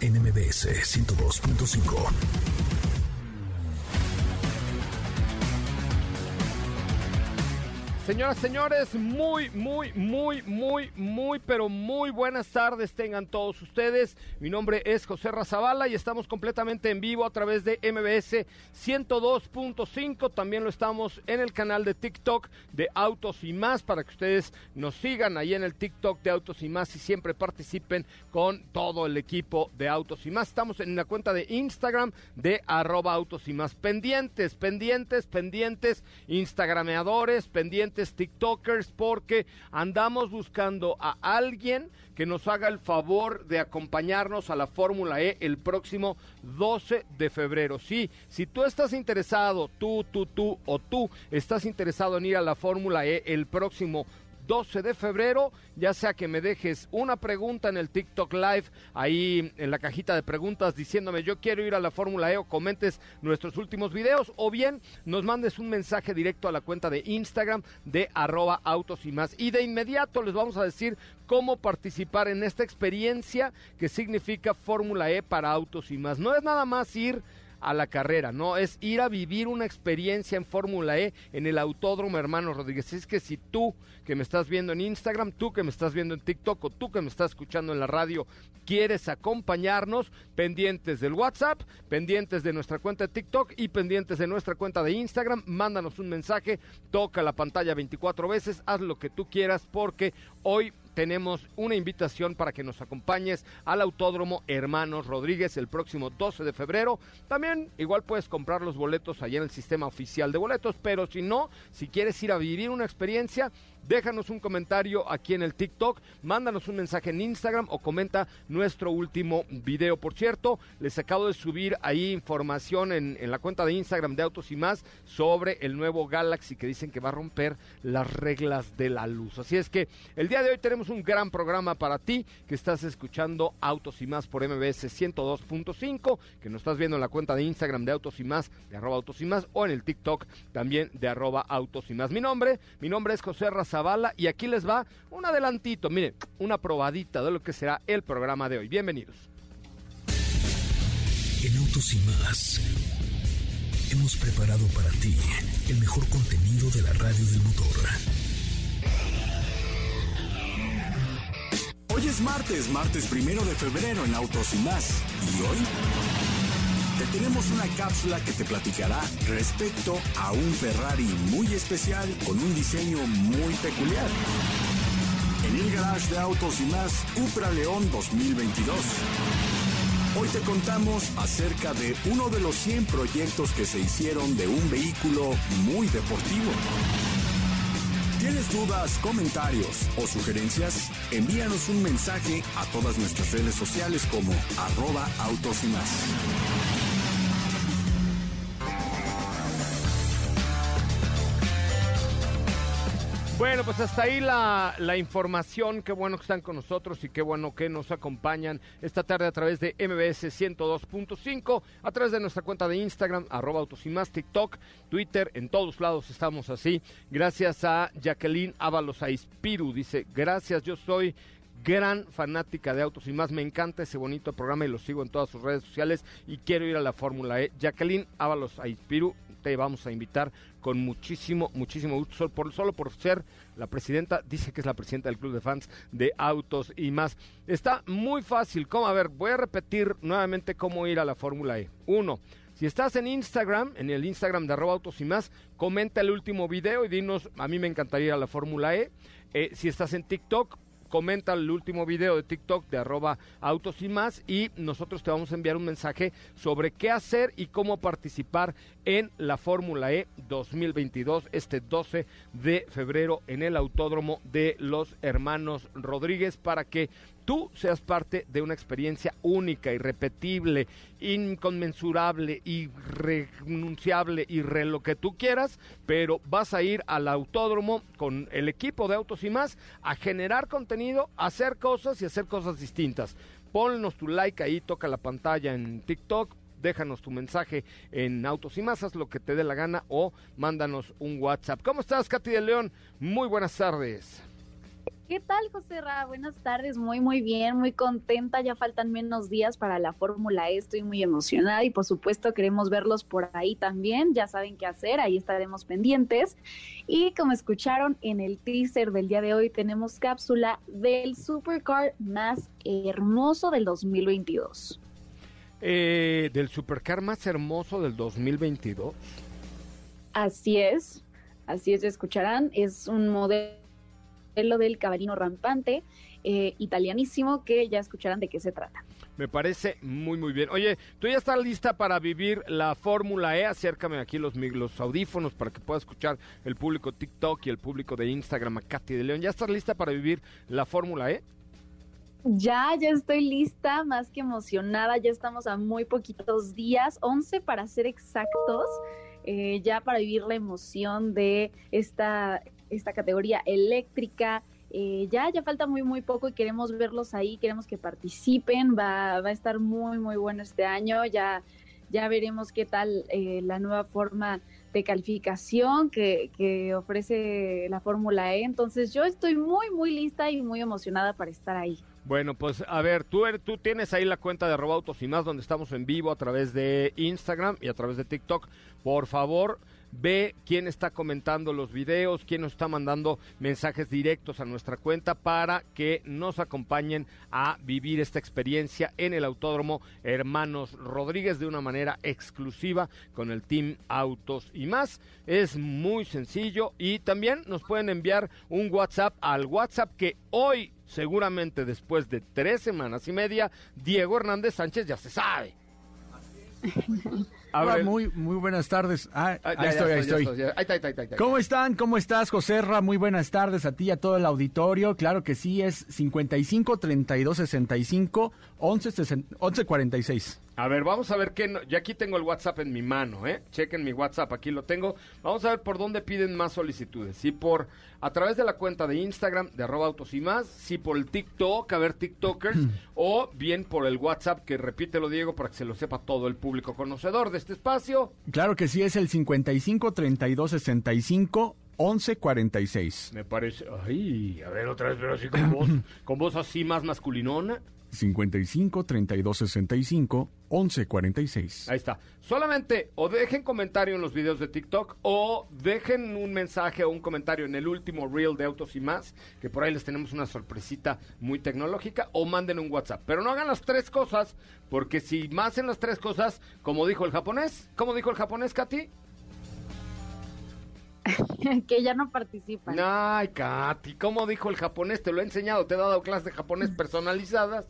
NMBS 102.5. Señoras, señores, muy, muy, muy, muy, muy, pero muy buenas tardes tengan todos ustedes. Mi nombre es José Razabala y estamos completamente en vivo a través de MBS 102.5. También lo estamos en el canal de TikTok de Autos y Más para que ustedes nos sigan ahí en el TikTok de Autos y Más y siempre participen con todo el equipo de Autos y Más. Estamos en la cuenta de Instagram de arroba Autos y Más. Pendientes, pendientes, pendientes, Instagrameadores, pendientes TikTokers, porque andamos buscando a alguien que nos haga el favor de acompañarnos a la Fórmula E el próximo 12 de febrero. Sí, si tú estás interesado, tú, tú, tú o tú estás interesado en ir a la Fórmula E el próximo 12 de febrero, ya sea que me dejes una pregunta en el TikTok Live, ahí en la cajita de preguntas diciéndome yo quiero ir a la Fórmula E o comentes nuestros últimos videos, o bien nos mandes un mensaje directo a la cuenta de Instagram de arroba autos y más. Y de inmediato les vamos a decir cómo participar en esta experiencia que significa Fórmula E para autos y más. No es nada más ir a la carrera, no, es ir a vivir una experiencia en Fórmula E en el Autódromo Hermano Rodríguez. Es que si tú que me estás viendo en Instagram, tú que me estás viendo en TikTok o tú que me estás escuchando en la radio, quieres acompañarnos, pendientes del WhatsApp, pendientes de nuestra cuenta de TikTok y pendientes de nuestra cuenta de Instagram, mándanos un mensaje, toca la pantalla 24 veces, haz lo que tú quieras porque hoy tenemos una invitación para que nos acompañes al Autódromo Hermanos Rodríguez el próximo 12 de febrero. También igual puedes comprar los boletos allá en el sistema oficial de boletos, pero si no, si quieres ir a vivir una experiencia, déjanos un comentario aquí en el TikTok, mándanos un mensaje en Instagram o comenta nuestro último video. Por cierto, les acabo de subir ahí información en, la cuenta de Instagram de Autos y más sobre el nuevo Galaxy que dicen que va a romper las reglas de la luz. Así es que el día de hoy tenemos un gran programa para ti que estás escuchando Autos y más por MBS 102.5, que nos estás viendo en la cuenta de Instagram de Autos y más, de arroba Autos y más, o en el TikTok también de arroba Autos y más. Mi nombre, mi nombre es José Raza Zavala y aquí les va un adelantito, miren, una probadita de lo que será el programa de hoy. Bienvenidos. En Autos y más hemos preparado para ti el mejor contenido de la radio del motor. Hoy es martes, martes primero de febrero en Autos y más. ¿Y hoy? Te tenemos una cápsula que te platicará respecto a un Ferrari muy especial con un diseño muy peculiar. En el garage de autos y más, Cupra León 2022. Hoy te contamos acerca de uno de los 100 proyectos que se hicieron de un vehículo muy deportivo. ¿Tienes dudas, comentarios o sugerencias? Envíanos un mensaje a todas nuestras redes sociales como arroba autos y más. Bueno, pues hasta ahí la, la, información. Qué bueno que están con nosotros y qué bueno que nos acompañan esta tarde a través de MBS 102.5, a través de nuestra cuenta de Instagram, arroba autos y más, TikTok, Twitter, en todos lados estamos así. Gracias a Jacqueline Ábalos Aispiru, dice, gracias, yo soy gran fanática de autos y más. Me encanta ese bonito programa y lo sigo en todas sus redes sociales y quiero ir a la Fórmula E. Jacqueline Ábalos Aispiru, te vamos a invitar con muchísimo, muchísimo gusto, solo por, solo por ser la presidenta, dice que es la presidenta del club de fans de autos y más. Está muy fácil, ¿cómo? A ver, voy a repetir nuevamente cómo ir a la Fórmula E. Uno, si estás en Instagram, en el Instagram de arroba autos y más, comenta el último video y dinos, a mí me encantaría ir a la Fórmula E. Eh, si estás en TikTok, comenta el último video de TikTok de arroba autos y más y nosotros te vamos a enviar un mensaje sobre qué hacer y cómo participar en la Fórmula E 2022 este 12 de febrero en el Autódromo de los Hermanos Rodríguez para que tú seas parte de una experiencia única, irrepetible, inconmensurable, irrenunciable y lo que tú quieras, pero vas a ir al autódromo con el equipo de Autos y más a generar contenido, a hacer cosas y hacer cosas distintas. Ponnos tu like ahí, toca la pantalla en TikTok, déjanos tu mensaje en Autos y Más, haz lo que te dé la gana o mándanos un WhatsApp. ¿Cómo estás, Katy de León? Muy buenas tardes. ¿Qué tal, José Ra? Buenas tardes, muy, muy bien, muy contenta. Ya faltan menos días para la Fórmula E, estoy muy emocionada y por supuesto queremos verlos por ahí también. Ya saben qué hacer, ahí estaremos pendientes. Y como escucharon en el teaser del día de hoy, tenemos cápsula del supercar más hermoso del 2022. Eh, del supercar más hermoso del 2022. Así es, así es, escucharán. Es un modelo lo del caballino rampante, eh, italianísimo, que ya escucharán de qué se trata. Me parece muy, muy bien. Oye, ¿tú ya estás lista para vivir la Fórmula E? Acércame aquí los, los audífonos para que pueda escuchar el público TikTok y el público de Instagram a Katy de León. ¿Ya estás lista para vivir la Fórmula E? Ya, ya estoy lista, más que emocionada. Ya estamos a muy poquitos días, 11 para ser exactos, eh, ya para vivir la emoción de esta, esta categoría eléctrica. Eh, ya, ya falta muy, muy poco y queremos verlos ahí, queremos que participen, va, va a estar muy, muy bueno este año, ya, ya veremos qué tal eh, la nueva forma de calificación que, que ofrece la Fórmula E, entonces yo estoy muy, muy lista y muy emocionada para estar ahí. Bueno, pues a ver, tú, tú tienes ahí la cuenta de Robautos y más, donde estamos en vivo a través de Instagram y a través de TikTok. Por favor, ve quién está comentando los videos, quién nos está mandando mensajes directos a nuestra cuenta para que nos acompañen a vivir esta experiencia en el Autódromo Hermanos Rodríguez de una manera exclusiva con el Team Autos y más. Es muy sencillo y también nos pueden enviar un WhatsApp al WhatsApp que hoy, seguramente después de tres semanas y media, Diego Hernández Sánchez ya se sabe. Hola, muy, muy buenas tardes. Ah, ahí estoy, ahí estoy. ¿Cómo están? ¿Cómo estás, José Ra? Muy buenas tardes a ti y a todo el auditorio. Claro que sí, es 55 32 65 11, 11 46. A ver, vamos a ver qué. No, yo aquí tengo el WhatsApp en mi mano, ¿eh? Chequen mi WhatsApp, aquí lo tengo. Vamos a ver por dónde piden más solicitudes. Si por a través de la cuenta de Instagram de arroba autos y más, si por el TikTok, a ver TikTokers, o bien por el WhatsApp, que repítelo Diego para que se lo sepa todo el público conocedor de este espacio. Claro que sí, es el 55 32 65 1146. Me parece. Ay, a ver otra vez, pero así con voz, con voz así más masculinona. 55 32 65 11 46. Ahí está. Solamente o dejen comentario en los videos de TikTok o dejen un mensaje o un comentario en el último reel de Autos y más, que por ahí les tenemos una sorpresita muy tecnológica, o manden un WhatsApp. Pero no hagan las tres cosas, porque si más hacen las tres cosas, como dijo el japonés, ¿cómo dijo el japonés, Katy? que ya no participan. Ay, Katy, ¿cómo dijo el japonés? Te lo he enseñado, te he dado clases de japonés personalizadas.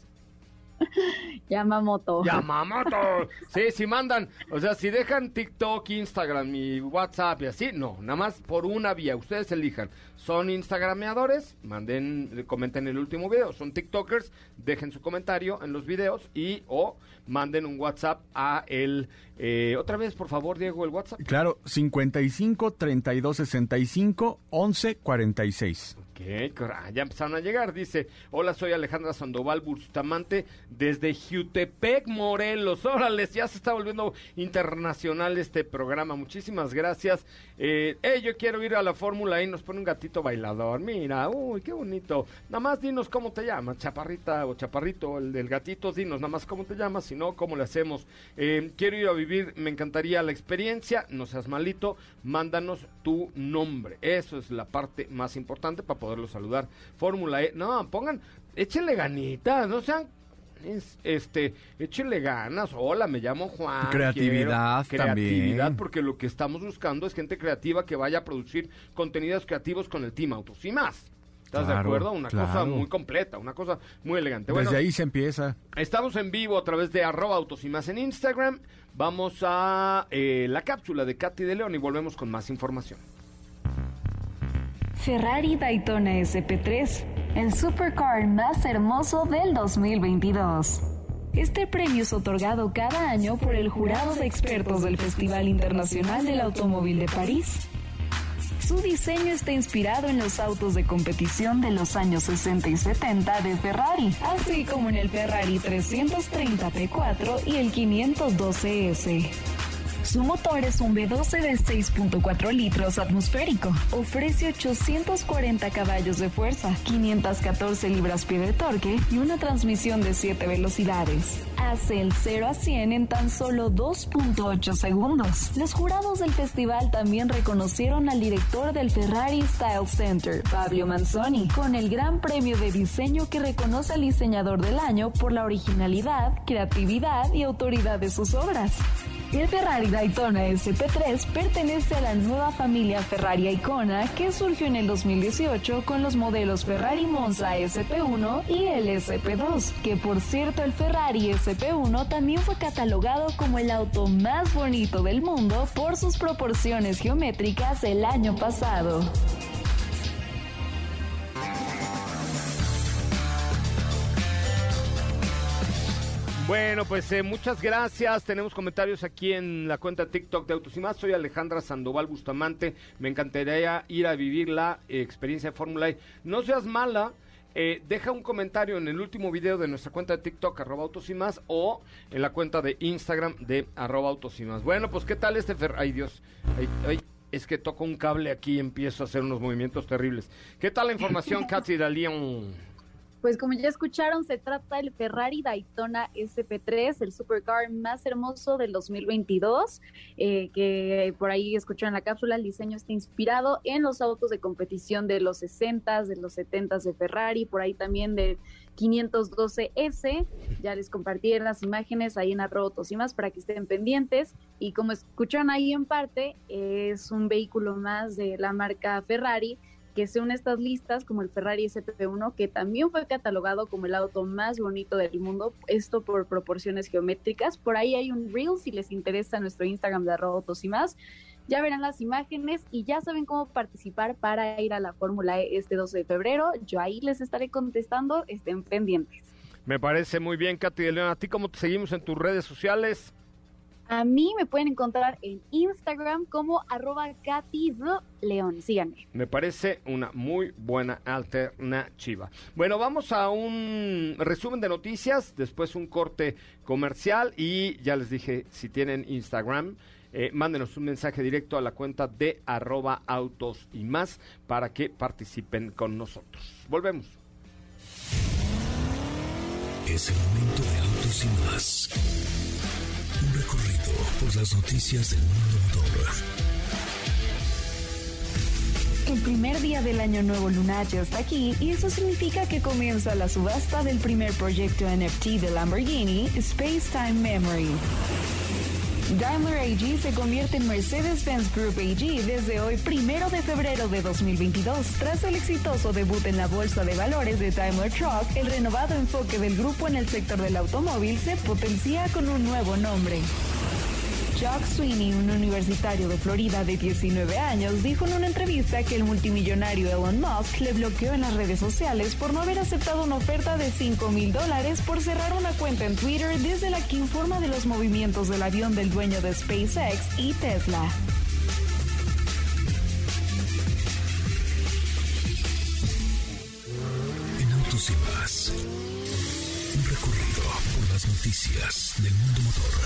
Yamamoto. Yamamoto. Sí, si mandan, o sea, si dejan TikTok, Instagram y WhatsApp y así, no, nada más por una vía, ustedes elijan. Son instagrameadores, manden, comenten el último video. Son TikTokers, dejen su comentario en los videos y o manden un WhatsApp a el, eh, otra vez, por favor, Diego, el WhatsApp. Claro, 55 32 65 11 46. ¿Qué? Ya empezaron a llegar. Dice, hola, soy Alejandra Sandoval Bustamante desde Jutepec, Morelos. Órale, ya se está volviendo internacional este programa. Muchísimas gracias. Eh, yo quiero ir a la Fórmula y nos pone un gatito bailador. Mira, uy, qué bonito. Nada más dinos cómo te llamas, chaparrita o chaparrito, el del gatito, dinos nada más cómo te llamas, si no, cómo le hacemos. Eh, quiero ir a vivir, me encantaría la experiencia, no seas malito, mándanos tu nombre. Eso es la parte más importante para poderlo saludar. Fórmula E, no, pongan, échenle ganitas, no sean este, échenle ganas. Hola, me llamo Juan. Creatividad, creatividad, porque lo que estamos buscando es gente creativa que vaya a producir contenidos creativos con el Team Autos y más. ¿Estás de acuerdo? Una cosa muy completa, una cosa muy elegante. Desde ahí se empieza. Estamos en vivo a través de arroba autos y más en Instagram. Vamos a eh, la cápsula de Katy de León y volvemos con más información. Ferrari Daytona SP3, el supercar más hermoso del 2022. Este premio es otorgado cada año por el jurado de expertos del Festival Internacional del Automóvil de París. Su diseño está inspirado en los autos de competición de los años 60 y 70 de Ferrari, así como en el Ferrari 330 P4 y el 512S. Su motor es un V12 de 6.4 litros atmosférico. Ofrece 840 caballos de fuerza, 514 libras-pie de torque y una transmisión de 7 velocidades. Hace el 0 a 100 en tan solo 2.8 segundos. Los jurados del festival también reconocieron al director del Ferrari Style Center, Fabio Manzoni, con el gran premio de diseño que reconoce al diseñador del año por la originalidad, creatividad y autoridad de sus obras. El Ferrari Daytona SP3 pertenece a la nueva familia Ferrari Icona que surgió en el 2018 con los modelos Ferrari Monza SP1 y el SP2, que por cierto el Ferrari SP1 también fue catalogado como el auto más bonito del mundo por sus proporciones geométricas el año pasado. Bueno, pues eh, muchas gracias. Tenemos comentarios aquí en la cuenta TikTok de Autos y Más. Soy Alejandra Sandoval Bustamante. Me encantaría ir a vivir la experiencia de Fórmula E. No seas mala. Eh, deja un comentario en el último video de nuestra cuenta de TikTok, arroba autos y más, o en la cuenta de Instagram de arroba autos y más. Bueno, pues ¿qué tal este Fer... Ay, Dios. Ay, es que toco un cable aquí y empiezo a hacer unos movimientos terribles. ¿Qué tal la información, Katy Dalion? Pues como ya escucharon, se trata del Ferrari Daytona SP3, el supercar más hermoso del 2022, eh, que por ahí escucharon la cápsula, el diseño está inspirado en los autos de competición de los 60s, de los 70s de Ferrari, por ahí también de 512S. Ya les compartí las imágenes ahí en arroba y más para que estén pendientes. Y como escucharon ahí en parte, es un vehículo más de la marca Ferrari que se une a estas listas como el Ferrari SP1, que también fue catalogado como el auto más bonito del mundo, esto por proporciones geométricas. Por ahí hay un reel si les interesa nuestro Instagram de arroba autos y más. Ya verán las imágenes y ya saben cómo participar para ir a la Fórmula E este 12 de febrero. Yo ahí les estaré contestando, estén pendientes. Me parece muy bien, Katy de León. ¿A ti cómo te seguimos en tus redes sociales? A mí me pueden encontrar en Instagram como arroba Katy León. Síganme. Me parece una muy buena alternativa. Bueno, vamos a un resumen de noticias, después un corte comercial y ya les dije, si tienen Instagram, eh, mándenos un mensaje directo a la cuenta de arroba autos y más para que participen con nosotros. Volvemos. Es el momento de autos y más por las noticias del mundo. El primer día del año nuevo lunar ya está aquí y eso significa que comienza la subasta del primer proyecto NFT de Lamborghini, Space Time Memory. Daimler AG se convierte en Mercedes-Benz Group AG desde hoy, primero de febrero de 2022. Tras el exitoso debut en la bolsa de valores de Daimler Truck, el renovado enfoque del grupo en el sector del automóvil se potencia con un nuevo nombre. Chuck Sweeney, un universitario de Florida de 19 años, dijo en una entrevista que el multimillonario Elon Musk le bloqueó en las redes sociales por no haber aceptado una oferta de 5 mil dólares por cerrar una cuenta en Twitter desde la que informa de los movimientos del avión del dueño de SpaceX y Tesla. En Autos y un recorrido por las noticias del mundo motor.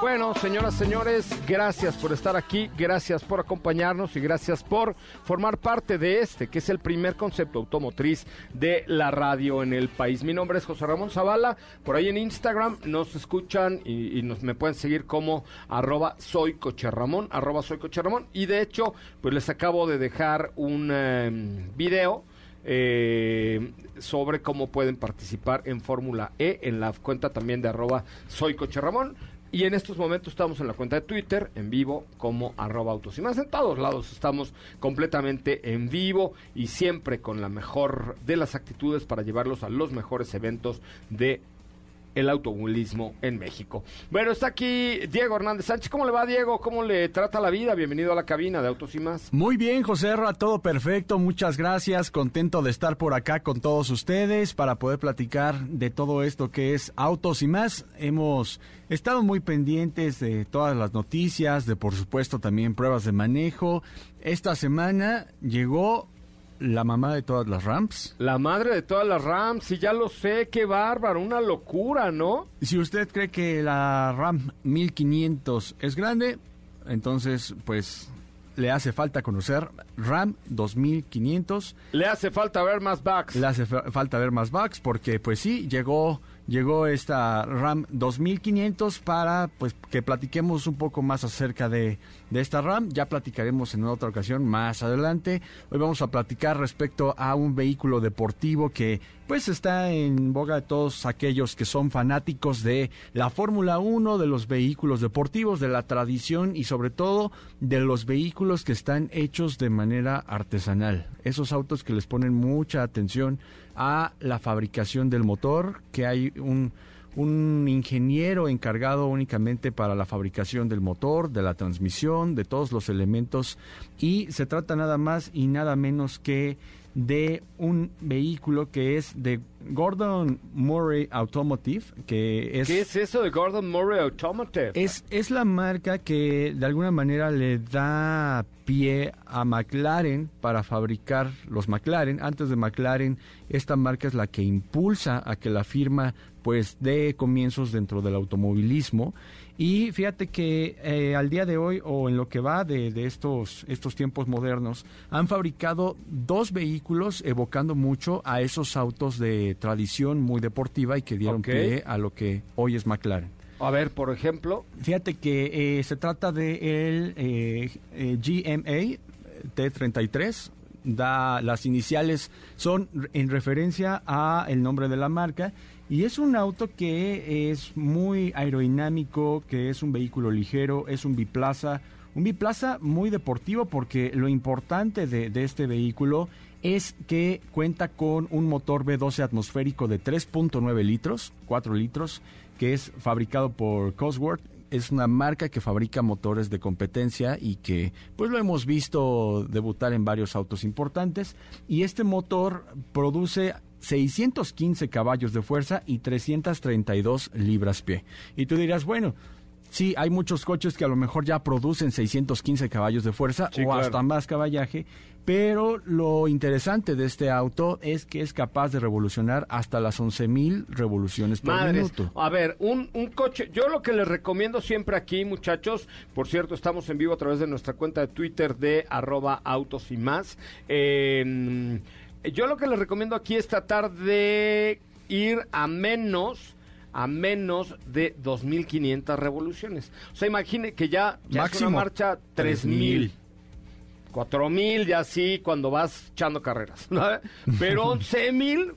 Bueno, señoras, señores, gracias por estar aquí, gracias por acompañarnos y gracias por formar parte de este, que es el primer concepto automotriz de la radio en el país. Mi nombre es José Ramón Zavala, por ahí en Instagram nos escuchan y, nos, me pueden seguir como arroba soy coche Ramón, arroba soy coche Ramón, y de hecho, pues les acabo de dejar un em, video eh, sobre cómo pueden participar en Fórmula E en la cuenta también de arroba soy coche Ramón. Y en estos momentos estamos en la cuenta de Twitter, en vivo, como arroba autos y más. En todos lados estamos completamente en vivo y siempre con la mejor de las actitudes para llevarlos a los mejores eventos de el automovilismo en México. Bueno, está aquí Diego Hernández Sánchez. ¿Cómo le va, Diego? ¿Cómo le trata la vida? Bienvenido a la cabina de Autos y más. Muy bien, José Ra, todo perfecto. Muchas gracias. Contento de estar por acá con todos ustedes para poder platicar de todo esto que es Autos y más. Hemos estado muy pendientes de todas las noticias, de por supuesto también pruebas de manejo. Esta semana llegó la mamá de todas las Rams. La madre de todas las Rams, y ya lo sé, qué bárbaro, una locura, ¿no? Si usted cree que la Ram 1500 es grande, entonces pues le hace falta conocer RAM 2500. Le hace falta ver más bugs. Le hace falta ver más bugs porque pues sí, llegó llegó esta RAM 2500 para pues que platiquemos un poco más acerca de, de, esta RAM. Ya platicaremos en otra ocasión más adelante. Hoy vamos a platicar respecto a un vehículo deportivo que pues está en boga de todos aquellos que son fanáticos de la Fórmula 1, de los vehículos deportivos, de la tradición y sobre todo de los vehículos que están hechos de manera artesanal. Esos autos que les ponen mucha atención a la fabricación del motor, que hay un, un ingeniero encargado únicamente para la fabricación del motor, de la transmisión, de todos los elementos y se trata nada más y nada menos que de un vehículo que es de Gordon Murray Automotive, que es... ¿Qué es eso de Gordon Murray Automotive? Es, es la marca que de alguna manera le da pie a McLaren para fabricar los McLaren. Antes de McLaren, esta marca es la que impulsa a que la firma pues dé comienzos dentro del automovilismo y fíjate que eh, al día de hoy o en lo que va de, estos, estos tiempos modernos, han fabricado dos vehículos evocando mucho a esos autos de tradición muy deportiva y que dieron pie a lo que hoy es McLaren. A ver, por ejemplo. Fíjate que eh, se trata de el eh, GMA T33. Da, las iniciales son en referencia a el nombre de la marca y es un auto que es muy aerodinámico, que es un vehículo ligero, es un biplaza, un biplaza muy deportivo porque lo importante de, este vehículo es que cuenta con un motor V12 atmosférico de 3.9 litros, 4 litros, que es fabricado por Cosworth. Es una marca que fabrica motores de competencia y que pues lo hemos visto debutar en varios autos importantes. Y este motor produce 615 caballos de fuerza y 332 libras pie. Y tú dirás, bueno, sí, hay muchos coches que a lo mejor ya producen 615 caballos de fuerza o hasta más caballaje, pero lo interesante de este auto es que es capaz de revolucionar hasta las 11.000 revoluciones por minuto. A ver, un, un, coche, yo lo que les recomiendo siempre aquí, muchachos, por cierto, estamos en vivo a través de nuestra cuenta de Twitter de arroba autos y más. Eh, yo lo que les recomiendo aquí es tratar de ir a menos a menos de 2.500 revoluciones. O sea, imagine que ya, ya es una marcha 3.000. 4.000 ya sí cuando vas echando carreras. Pero 11.000,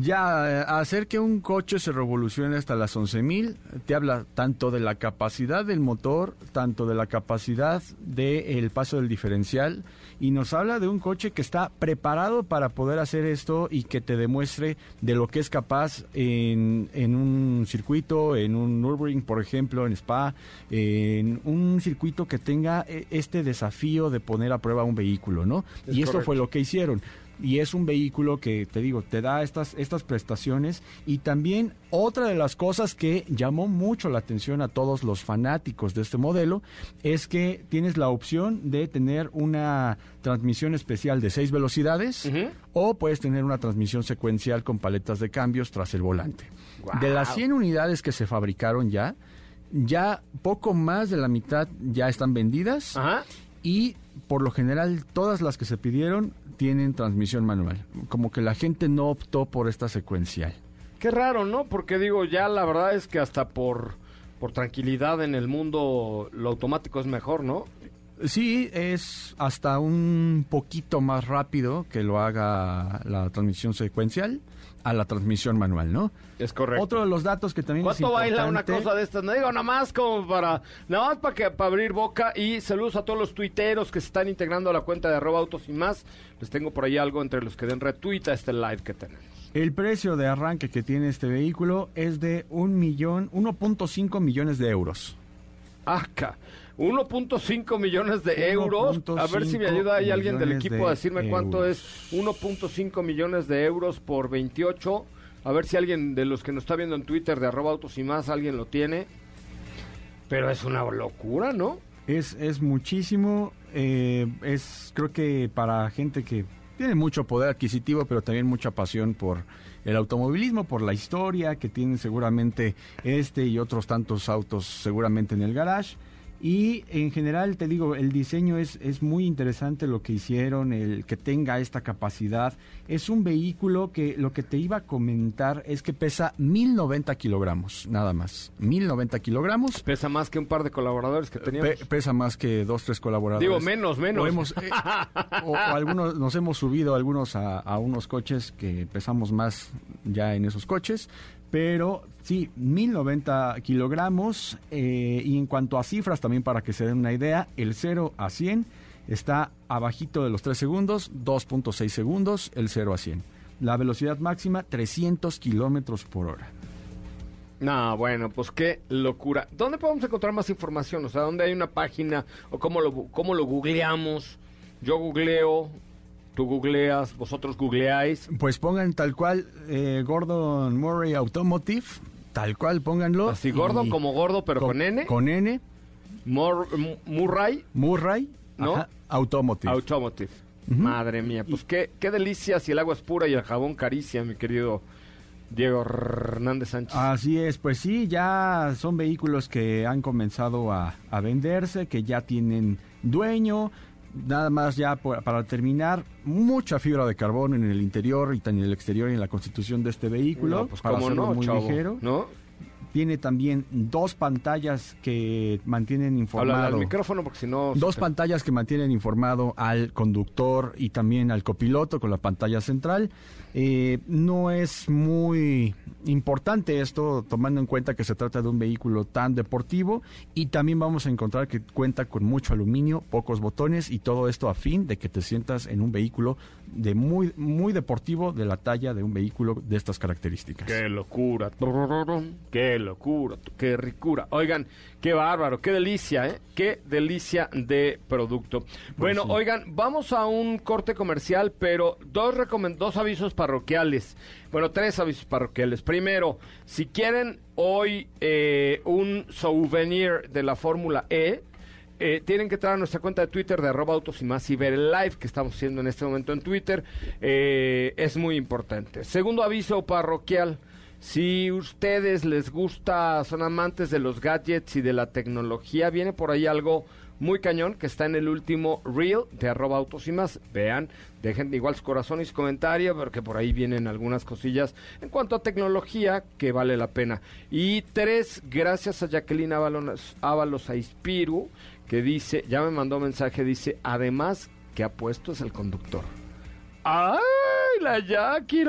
Ya, eh, hacer que un coche se revolucione hasta las 11.000 te habla tanto de la capacidad del motor, tanto de la capacidad del paso del diferencial, y nos habla de un coche que está preparado para poder hacer esto y que te demuestre de lo que es capaz en, en un circuito, en un Nürburgring, por ejemplo, en Spa, en un circuito que tenga eh, este desafío de poner a prueba un vehículo, ¿no? y esto fue lo que hicieron y es un vehículo que te digo te da estas estas prestaciones. Y también otra de las cosas que llamó mucho la atención a todos los fanáticos de este modelo es que tienes la opción de tener una transmisión especial de seis velocidades o puedes tener una transmisión secuencial con paletas de cambios tras el volante. De las 100 unidades que se fabricaron ya, ya poco más de la mitad ya están vendidas y por lo general todas las que se pidieron tienen transmisión manual. Como que la gente no optó por esta secuencial. Qué raro, ¿no? Porque digo, ya la verdad es que hasta por, por tranquilidad en el mundo lo automático es mejor, ¿no? Sí, es hasta un poquito más rápido que lo haga la transmisión secuencial a la transmisión manual, ¿no? Es correcto. Otro de los datos que también ¿Cuánto baila una cosa de estas? No digo nada más como para, nada más para, que, para abrir boca y saludos a todos los tuiteros que se están integrando a la cuenta de arroba autos y más. Les tengo por ahí algo entre los que den retweet a este live que tenemos. El precio de arranque que tiene este vehículo es de un millón, 1.5 millones de euros. Acá. 1.5 millones de euros. A ver si me ayuda ahí alguien del equipo a decirme cuánto es 1.5 millones de euros por 28. A ver si alguien de los que nos está viendo en Twitter de arroba autos y más, alguien lo tiene. Pero es una locura, ¿no? Es, es muchísimo. Eh, es creo que para gente que tiene mucho poder adquisitivo, pero también mucha pasión por el automovilismo, por la historia que tienen seguramente este y otros tantos autos seguramente en el garage. Y en general, te digo, el diseño es, es muy interesante lo que hicieron, el que tenga esta capacidad. Es un vehículo que lo que te iba a comentar es que pesa 1090 kilogramos, nada más. 1090 kilogramos. Pesa más que un par de colaboradores que teníamos. pesa más que dos, tres colaboradores. Digo, menos, menos. Eh, o, algunos, nos hemos subido algunos a, a unos coches que pesamos más ya en esos coches pero sí, 1090 kilogramos. Eh, y en cuanto a cifras, también para que se den una idea, el 0 a 100 está abajito de los 3 segundos, 2.6 segundos, el 0 a 100. La velocidad máxima, 300 kilómetros por hora. No, bueno, pues qué locura. ¿Dónde podemos encontrar más información? O sea, ¿dónde hay una página? ¿O cómo lo, cómo lo googleamos? Yo googleo tú googleas, vosotros googleáis. Pues pongan tal cual eh, Gordon Murray Automotive, tal cual pónganlo. Así Gordon como gordo, pero con, N. Con N. Murray. Murray, ¿no? Automotive. Automotive. Madre mía, pues qué, qué delicia si el agua es pura y el jabón caricia, mi querido Diego Hernández Sánchez. Así es, pues sí, ya son vehículos que han comenzado a, a venderse, que ya tienen dueño, nada más ya para terminar, mucha fibra de carbón en el interior y en el exterior y en la constitución de este vehículo. pues para hacerlo muy ligero. ¿no? Tiene también dos pantallas que mantienen informado. Habla al micrófono porque si no. Dos pantallas que mantienen informado al conductor y también al copiloto con la pantalla central. Eh, no es muy importante esto, tomando en cuenta que se trata de un vehículo tan deportivo y también vamos a encontrar que cuenta con mucho aluminio, pocos botones y todo esto a fin de que te sientas en un vehículo de muy muy deportivo de la talla de un vehículo de estas características. Qué locura, qué locura, qué ricura. Oigan, qué bárbaro, qué delicia, ¿eh? Qué delicia de producto. Pues bueno, oigan, vamos a un corte comercial, pero dos dos avisos parroquiales. Bueno, tres avisos parroquiales. Primero, si quieren hoy eh, un souvenir de la Fórmula E, eh, tienen que entrar a nuestra cuenta de Twitter de arroba autos y más y ver el live que estamos haciendo en este momento en Twitter. Eh, es muy importante. Segundo aviso parroquial. Si ustedes les gusta, son amantes de los gadgets y de la tecnología, viene por ahí algo muy cañón que está en el último reel de arroba autos y más. Vean, dejen igual su corazón y su comentario porque por ahí vienen algunas cosillas en cuanto a tecnología que vale la pena. Y tres, gracias a Jacqueline Ábalos, Ábalos a Ispiru que dice, ya me mandó mensaje, dice, además que ha puesto es el conductor. ¡Ay, la Jackie,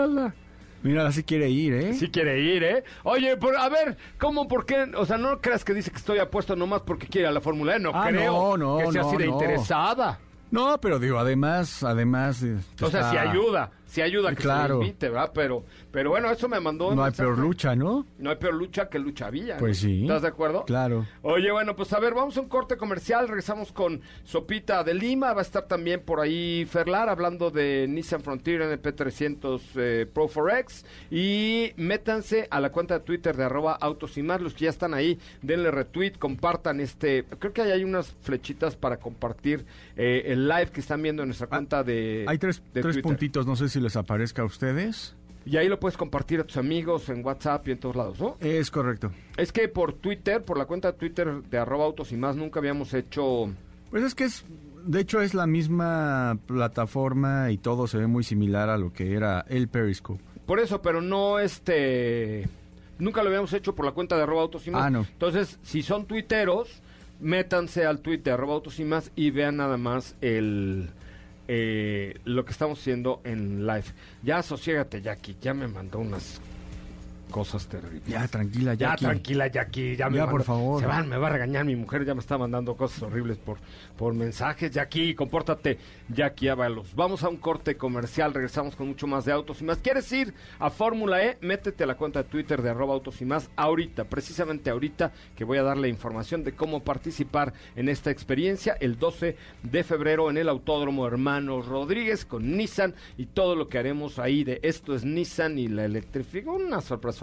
Mira, sí quiere ir, ¿eh? Sí quiere ir, ¿eh? Oye, a ver, ¿cómo, por qué? O sea, no creas que dice que estoy apuesto nomás porque quiere a la Fórmula E. No ah, creo no, no, que sea así de interesada. No, pero digo, además, además... Eh, o sea, si ayuda si ayuda que se invite, ¿verdad? Pero, pero bueno, eso me mandó. No hay peor lucha, ¿no? No hay peor lucha que lucha villa. Pues sí. ¿Estás de acuerdo? Claro. Oye, bueno, pues a ver, vamos a un corte comercial. Regresamos con Sopita de Lima. Va a estar también por ahí Ferlar hablando de Nissan Frontier NP300 eh, Pro 4X. Y métanse a la cuenta de Twitter de arroba autos y más. Los que ya están ahí, denle retweet, compartan este. Creo que ahí hay unas flechitas para compartir eh, el live que están viendo en nuestra ah, cuenta de. Hay tres, tres puntitos, no sé si les aparezca a ustedes. Y ahí lo puedes compartir a tus amigos en WhatsApp y en todos lados, ¿no? Es correcto. Es que por Twitter, por la cuenta de Twitter de arroba autos y más, nunca habíamos hecho... Pues es que es, de hecho es la misma plataforma y todo se ve muy similar a lo que era el Periscope. Por eso, pero no este... Nunca lo habíamos hecho por la cuenta de arroba autos y más. Ah, no. Entonces, si son tuiteros, métanse al Twitter de arroba autos y más y vean nada más el eh, lo que estamos haciendo en live. Ya asociégate, Jackie, ya me mandó unas cosas terribles. Ya, tranquila, Jackie. Ya, tranquila, Jackie. Ya, me por favor. Se van, me va a regañar mi mujer, ya me está mandando cosas horribles por, por mensajes. Jackie, compórtate, Jackie Ábalos. Vamos a un corte comercial, regresamos con mucho más de autos y más. ¿Quieres ir a Fórmula E? Métete a la cuenta de Twitter de arroba autos y más ahorita, precisamente ahorita, que voy a darle información de cómo participar en esta experiencia el 12 de febrero en el Autódromo Hermanos Rodríguez con Nissan y todo lo que haremos ahí de esto es Nissan y la electrificación. Una sorpresa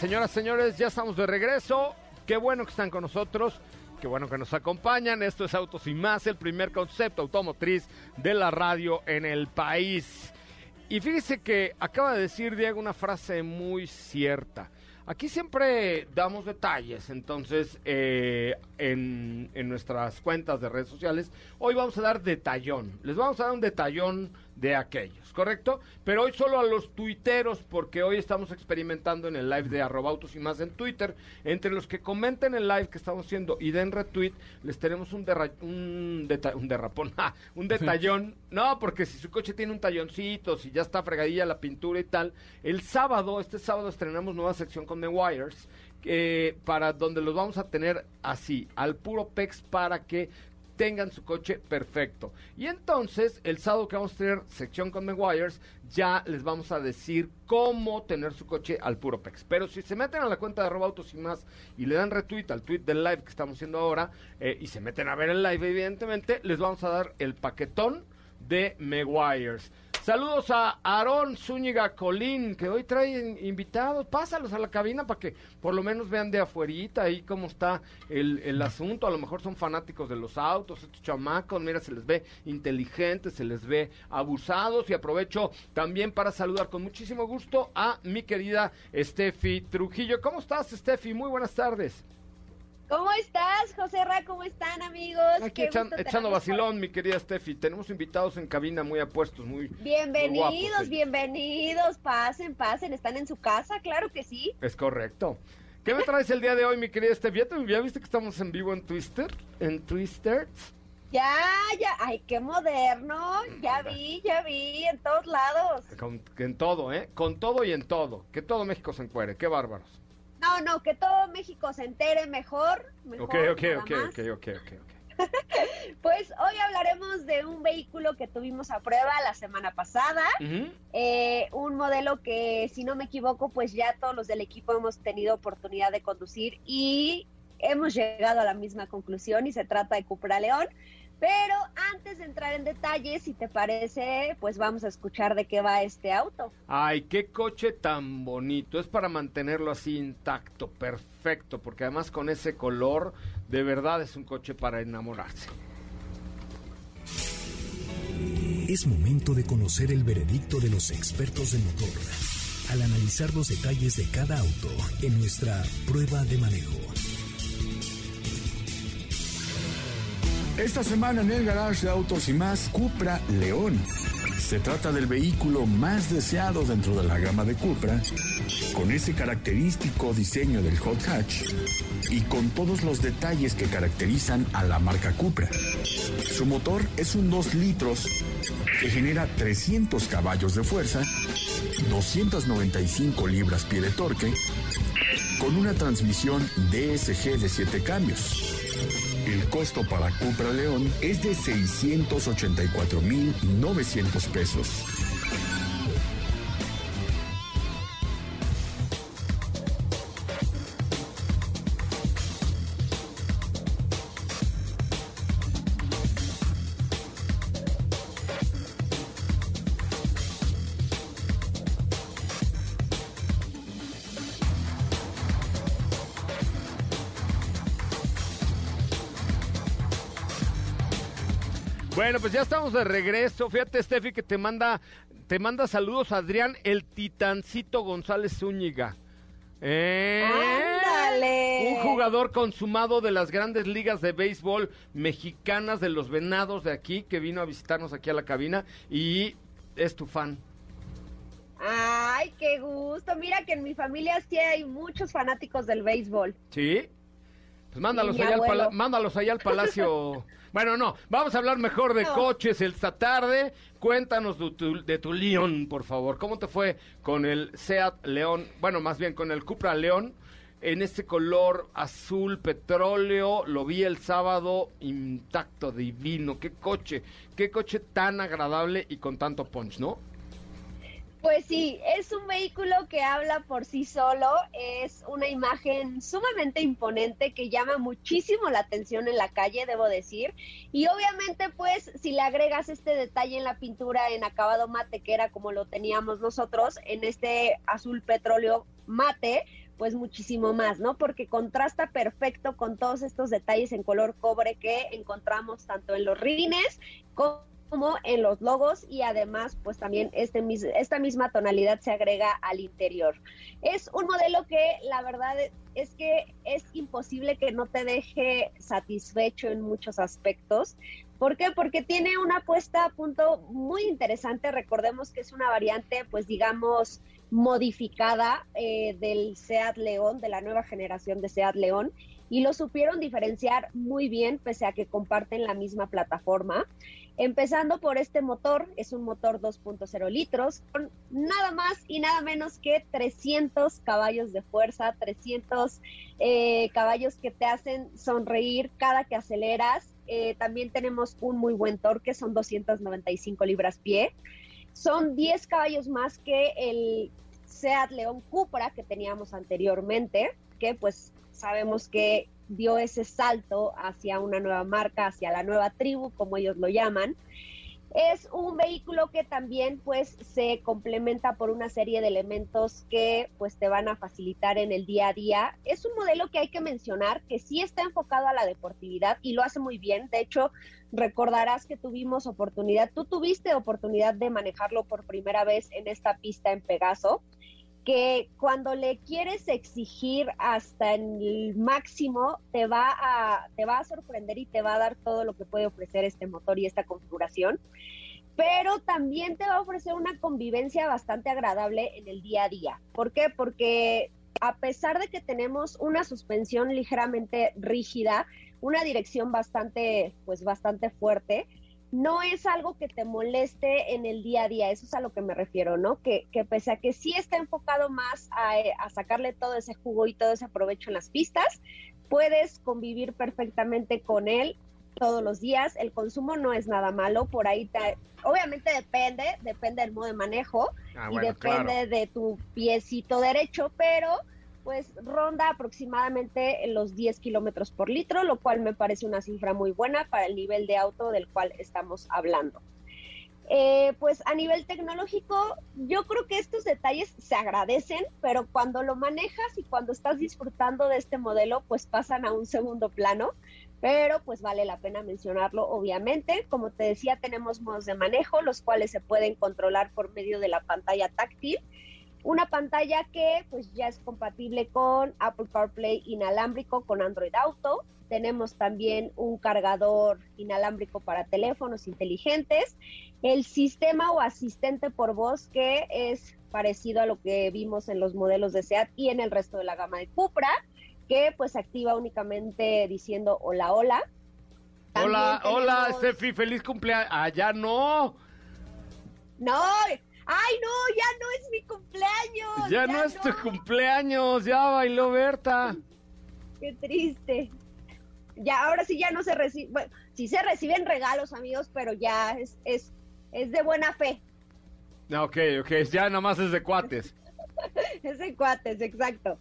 señoras, señores, ya estamos de regreso. Qué bueno que están con nosotros. Qué bueno que nos acompañan. Esto es Autos y Más, el primer concepto automotriz de la radio en el país. Y fíjese que acaba de decir Diego una frase muy cierta. Aquí siempre damos detalles, entonces eh, en, en, nuestras cuentas de redes sociales, hoy vamos a dar detallón. Les vamos a dar un detallón de aquellos, ¿correcto? Pero hoy solo a los tuiteros, porque hoy estamos experimentando en el live de arroba autos y más en Twitter. Entre los que comenten el live que estamos haciendo y den retweet, les tenemos un, un, un derrapón, un detallón. No, porque si su coche tiene un talloncito, si ya está fregadilla la pintura y tal, el sábado, este sábado estrenamos nueva sección con The Wires. Eh, para donde los vamos a tener así, al puro PEX para que tengan su coche perfecto. Y entonces, el sábado que vamos a tener sección con Meguiars, ya les vamos a decir cómo tener su coche al puro pex. Pero si se meten a la cuenta de arroba autos y más y le dan retweet al tweet del live que estamos haciendo ahora eh, y se meten a ver el live, evidentemente, les vamos a dar el paquetón de Meguiars. Saludos a Aarón Zúñiga Colín, que hoy trae invitados. Pásalos a la cabina para que por lo menos vean de afuerita ahí cómo está el, asunto. A lo mejor son fanáticos de los autos, estos chamacos. Mira, se les ve inteligentes, se les ve abusados. Y aprovecho también para saludar con muchísimo gusto a mi querida Steffi Trujillo. ¿Cómo estás, Steffi? Muy buenas tardes. ¿Cómo estás, José Ra? ¿Cómo están, amigos? Aquí echando vacilón, mi querida Steffi. Tenemos invitados en cabina muy apuestos, muy. Bienvenidos, bienvenidos. Pasen, pasen. ¿Están en su casa? Claro que sí. Es correcto. ¿Qué me traes el día de hoy, mi querida Steffi? ¿Ya, viste que estamos en vivo en Twister? ¿En Twister? Ya, ya. Ay, qué moderno. Ya vi, ya vi. En todos lados. en todo, ¿eh? Con todo y en todo. Que todo México se encuere. Qué bárbaros. No, no, que todo México se entere mejor. mejor ok, ok, ok, ok, ok, ok. pues hoy hablaremos de un vehículo que tuvimos a prueba la semana pasada, eh, un modelo que si no me equivoco pues ya todos los del equipo hemos tenido oportunidad de conducir y hemos llegado a la misma conclusión y se trata de Cupra León. Pero antes de entrar en detalles, si te parece, pues vamos a escuchar de qué va este auto. Ay, qué coche tan bonito. Es para mantenerlo así intacto, perfecto, porque además con ese color, de verdad es un coche para enamorarse. Es momento de conocer el veredicto de los expertos de motor al analizar los detalles de cada auto en nuestra prueba de manejo. Esta semana en el garage de autos y más, Cupra León. Se trata del vehículo más deseado dentro de la gama de Cupra, con ese característico diseño del hot hatch y con todos los detalles que caracterizan a la marca Cupra. Su motor es un 2 litros que genera 300 caballos de fuerza, 295 libras-pie de torque, con una transmisión DSG de 7 cambios. El costo para Cupra León es de 684.900 pesos. Bueno, pues ya estamos de regreso. Fíjate, Steffi, que te manda, te manda saludos Adrián, el titancito González Zúñiga. Eh, ¡Ándale! Un jugador consumado de las grandes ligas de béisbol mexicanas de los venados de aquí, que vino a visitarnos aquí a la cabina y es tu fan. Ay, qué gusto. Mira que en mi familia sí hay muchos fanáticos del béisbol. ¿Sí? Pues mándalos, allá al, mándalos allá al palacio. Bueno, no, vamos a hablar mejor de coches esta tarde. Cuéntanos de tu, de tu León, por favor. ¿Cómo te fue con el Seat León? Bueno, más bien con el Cupra León en este color azul petróleo. Lo vi el sábado intacto, divino. Qué coche, qué coche tan agradable y con tanto punch, ¿no? Pues sí, es un vehículo que habla por sí solo, es una imagen sumamente imponente que llama muchísimo la atención en la calle, debo decir, y obviamente pues si le agregas este detalle en la pintura en acabado mate, que era como lo teníamos nosotros, en este azul petróleo mate, pues muchísimo más, ¿no? Porque contrasta perfecto con todos estos detalles en color cobre que encontramos tanto en los rines como como en los logos y además pues también este, esta misma tonalidad se agrega al interior. Es un modelo que la verdad es que es imposible que no te deje satisfecho en muchos aspectos. ¿Por qué? Porque tiene una puesta a punto muy interesante. Recordemos que es una variante, pues digamos, modificada eh, del Seat León, de la nueva generación de Seat León, y lo supieron diferenciar muy bien, pese a que comparten la misma plataforma. Empezando por este motor, es un motor 2.0 litros, con nada más y nada menos que 300 caballos de fuerza, 300 eh, caballos que te hacen sonreír cada que aceleras. Eh, también tenemos un muy buen torque, son 295 libras pie. Son 10 caballos más que el Seat León Cupra que teníamos anteriormente, que pues sabemos que dio ese salto hacia una nueva marca, hacia la nueva tribu, como ellos lo llaman. Es un vehículo que también pues se complementa por una serie de elementos que pues te van a facilitar en el día a día. Es un modelo que hay que mencionar que sí está enfocado a la deportividad y lo hace muy bien. De hecho, recordarás que tuvimos oportunidad, tú tuviste oportunidad de manejarlo por primera vez en esta pista en Pegaso que cuando le quieres exigir hasta el máximo te va a te va a sorprender y te va a dar todo lo que puede ofrecer este motor y esta configuración pero también te va a ofrecer una convivencia bastante agradable en el día a día. ¿Por qué? Porque a pesar de que tenemos una suspensión ligeramente rígida, una dirección bastante, pues bastante fuerte, no es algo que te moleste en el día a día, eso es a lo que me refiero, ¿no? Que, que pese a que sí está enfocado más a, a, sacarle todo ese jugo y todo ese provecho en las pistas, puedes convivir perfectamente con él todos los días, el consumo no es nada malo, por ahí te, obviamente depende, depende del modo de manejo ah, y depende de tu piecito derecho, pero pues ronda aproximadamente los 10 kilómetros por litro, lo cual me parece una cifra muy buena para el nivel de auto del cual estamos hablando. Eh, pues a nivel tecnológico, yo creo que estos detalles se agradecen, pero cuando lo manejas y cuando estás disfrutando de este modelo, pues pasan a un segundo plano, pero pues vale la pena mencionarlo, obviamente. Como te decía, tenemos modos de manejo, los cuales se pueden controlar por medio de la pantalla táctil Una pantalla que pues ya es compatible con Apple CarPlay inalámbrico con Android Auto. Tenemos también un cargador inalámbrico para teléfonos inteligentes. El sistema o asistente por voz que es parecido a lo que vimos en los modelos de SEAT y en el resto de la gama de Cupra, que pues activa únicamente diciendo hola, hola. hola, hola, Steffi, feliz cumpleaños. Ah, ya no. No, ay no, ya no es mi cumpleaños. Ya, no es tu cumpleaños, ya bailó Berta. Qué triste. Ya, ahora sí ya no se recibe, bueno, sí se reciben regalos, amigos, pero ya es, es, es de buena fe. Ok, ok, ya nada más es de cuates. es de cuates, exacto.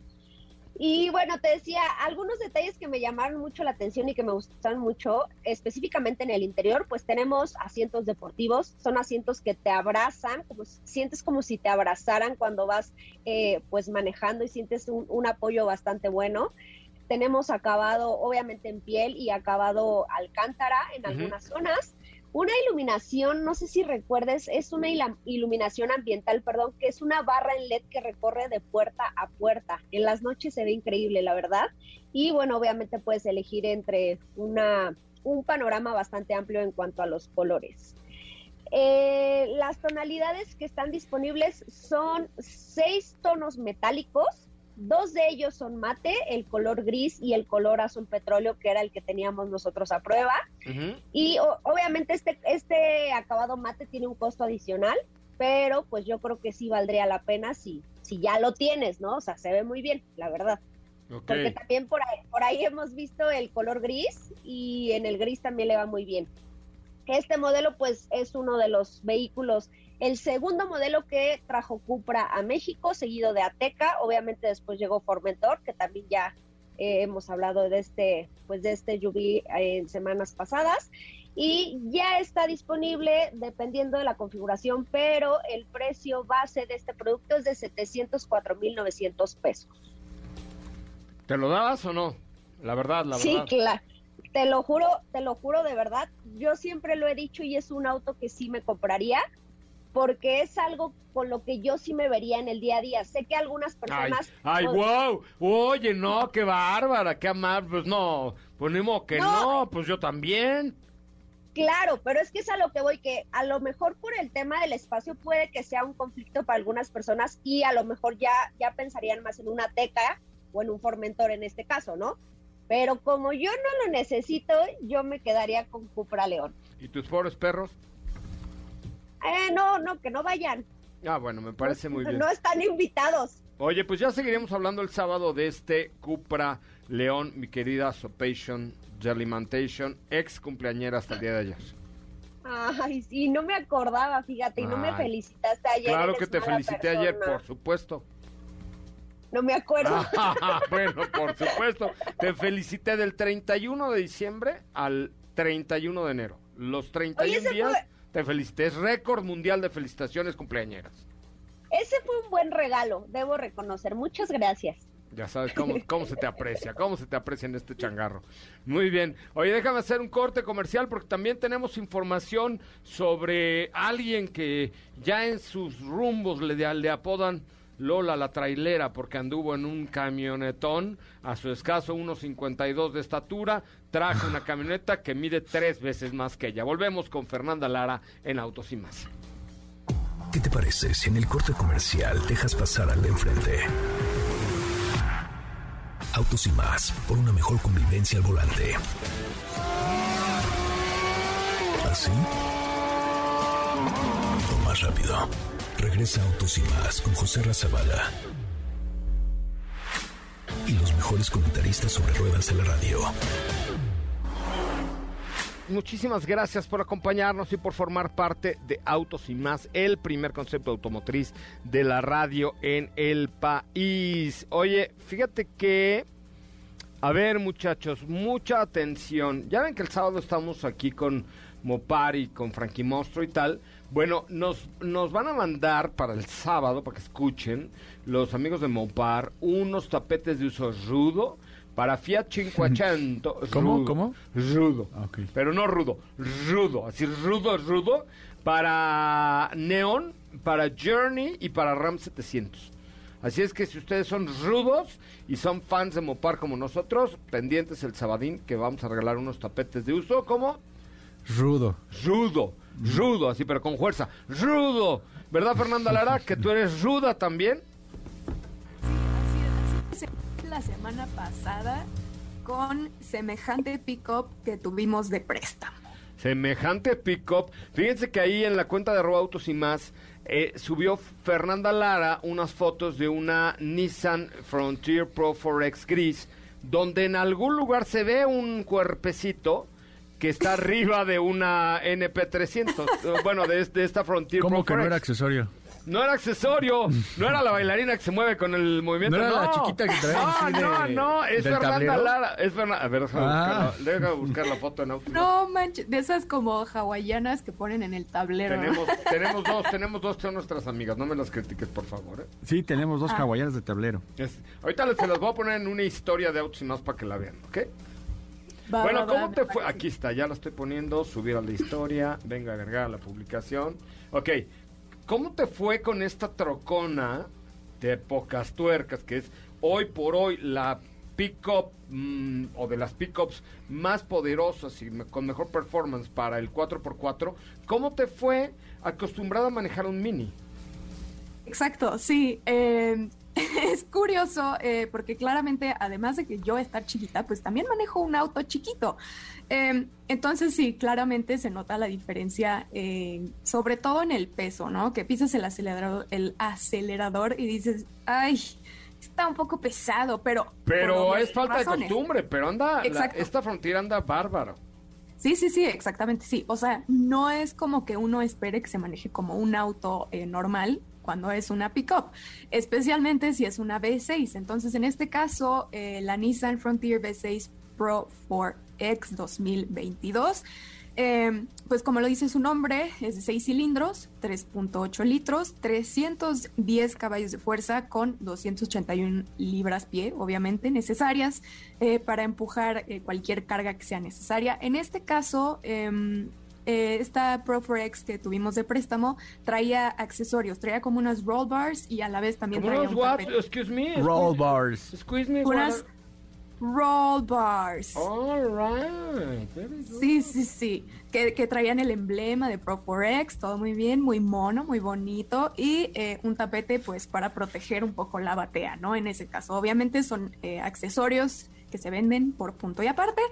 Y bueno, te decía, algunos detalles que me llamaron mucho la atención y que me gustaron mucho, específicamente en el interior, pues tenemos asientos deportivos, son asientos que te abrazan, como sientes como si te abrazaran cuando vas eh, pues manejando y sientes un, apoyo bastante bueno. Tenemos acabado obviamente en piel y acabado alcántara en algunas zonas. Una iluminación, no sé si recuerdes, es una iluminación ambiental, perdón, que es una barra en LED que recorre de puerta a puerta. En las noches se ve increíble, la verdad. Y bueno, obviamente puedes elegir entre una, un panorama bastante amplio en cuanto a los colores. Eh, las tonalidades que están disponibles son seis tonos metálicos, Dos de ellos son mate, el color gris y el color azul petróleo, que era el que teníamos nosotros a prueba. Y obviamente este, este acabado mate tiene un costo adicional, pero pues yo creo que sí valdría la pena si, si ya lo tienes, ¿no? O sea, se ve muy bien, la verdad. Porque también por ahí, por ahí hemos visto el color gris y en el gris también le va muy bien. Este modelo pues es uno de los vehículos el segundo modelo que trajo Cupra a México, seguido de Ateca, obviamente después llegó Formentor, que también ya eh, hemos hablado de este, pues de este Jubilee en semanas pasadas, y ya está disponible dependiendo de la configuración, pero el precio base de este producto es de 704.900 pesos. ¿Te lo dabas o no? La verdad, la verdad. Sí, claro. Te lo juro, te lo juro de verdad. Yo siempre lo he dicho y es un auto que sí me compraría porque es algo con lo que yo sí me vería en el día a día. Sé que algunas personas... Ay, wow, oye, no, qué bárbara, qué amar, pues no, ponemos que no, pues yo también. Claro, pero es que es a lo que voy, que a lo mejor por el tema del espacio puede que sea un conflicto para algunas personas y a lo mejor ya, ya pensarían más en una teca o en un formentor en este caso, ¿no? Pero como yo no lo necesito, yo me quedaría con Cupra León. ¿Y tus pobres perros? Eh, no, no, que no vayan. Ah, bueno, me parece muy bien. No están invitados. Oye, pues ya seguiremos hablando el sábado de este Cupra León, mi querida Sopation Jellymantation, ex cumpleañera hasta el día de ayer. Ay, sí, no me acordaba, fíjate, y no me felicitaste ayer. Claro que te felicité ayer, por supuesto. No me acuerdo. bueno, por supuesto. Te felicité del 31 de diciembre al 31 de enero. Los 31 días te felicité. Es récord mundial de felicitaciones cumpleañeras. Ese fue un buen regalo, debo reconocer. Muchas gracias. Ya sabes cómo, cómo se te aprecia, cómo se te aprecia en este changarro. Muy bien. Oye, déjame hacer un corte comercial porque también tenemos información sobre alguien que ya en sus rumbos le, le apodan Lola la trailera porque anduvo en un camionetón a su escaso 1.52 de estatura, trajo una camioneta que mide tres veces más que ella. Volvemos con Fernanda Lara en Autos y más. ¿Qué te parece si en el corte comercial dejas pasar al de enfrente? Autos y más, por una mejor convivencia al volante. ¿Así? O más rápido. Regresa Autos y más con José Razabala. Y los mejores comentaristas sobre ruedas en la radio. Muchísimas gracias por acompañarnos y por formar parte de Autos y más, el primer concepto automotriz de la radio en el país. Oye, fíjate que, a ver muchachos, mucha atención. Ya ven que el sábado estamos aquí con Mopar y con Frankie Monstro y tal. Bueno, nos, nos van a mandar para el sábado, para que escuchen, los amigos de Mopar, unos tapetes de uso rudo Para Fiat 500. ¿Cómo? ¿Cómo? Rudo. Pero no rudo, rudo. Así rudo, rudo. Para Neon, para Journey y para Ram 700. Así es que si ustedes son rudos y son fans de Mopar como nosotros, pendientes el sabadín que vamos a regalar unos tapetes de uso como rudo. Rudo, rudo, así pero con fuerza. Rudo. ¿Verdad Fernanda Lara que tú eres ruda también? Sí, así La semana pasada con semejante pick-up que tuvimos de préstamo. Semejante pick-up. Fíjense que ahí en la cuenta de Arroba Autos y más eh, subió Fernanda Lara unas fotos de una Nissan Frontier Pro 4X gris, donde en algún lugar se ve un cuerpecito que está arriba de una NP300, bueno, de, esta Frontier ¿Cómo que no era accesorio? No era accesorio, no era la bailarina que se mueve con el movimiento. No era la chiquita que trae No, no, no, es Fernanda Lara. Es Fernanda. A ver, ah. deja, buscar la foto en auto. No manches, de esas como hawaianas que ponen en el tablero. Tenemos, tenemos dos, tenemos dos, son nuestras amigas. No me las critiques, por favor. ¿eh? Sí, tenemos dos ah. hawaianas de tablero. ahorita se las voy a poner en una historia de autos y más para que la vean, ¿ok? Bueno, ¿cómo te fue? Aquí está, ya la estoy poniendo, subir a la historia, venga a agregar la publicación. Ok, ¿Cómo te fue con esta trocona de pocas tuercas, que es hoy por hoy la pick-up mm, o de las pick-ups más poderosas y con mejor performance para el 4x4? ¿Cómo te fue acostumbrado a manejar un mini? Exacto, sí. Eh, es curioso eh, porque claramente, además de que yo estar chiquita, pues también manejo un auto chiquito. Em, entonces sí, claramente se nota la diferencia, sobre todo en el peso, ¿no? Que pisas el acelerador, el acelerador y dices, ay, está un poco pesado, pero... Pero es falta de costumbre, pero anda, esta frontera anda bárbaro. Sí, sí, sí, exactamente, sí. O sea, no es como que uno espere que se maneje como un auto eh, normal, cuando es una pickup, especialmente si es una V6. Entonces, en este caso, eh, la Nissan Frontier V6 Pro 4X 2022. Em, pues como lo dice su nombre, es de 6 cilindros, 3.8 litros, 310 caballos de fuerza con 281 libras pie, obviamente necesarias eh, para empujar eh, cualquier carga que sea necesaria. En este caso, em, eh, esta Pro 4X que tuvimos de préstamo traía accesorios, traía como unas roll bars y a la vez también traía un what? Excuse me. Roll bars. Excuse me. Unas roll bars. All right. Sí, sí, sí. Que, que, traían el emblema de Pro 4X, todo muy bien, muy mono, muy bonito. Y eh, un tapete, pues, para proteger un poco la batea, ¿no? En ese caso, obviamente son eh, accesorios que se venden por punto y aparte.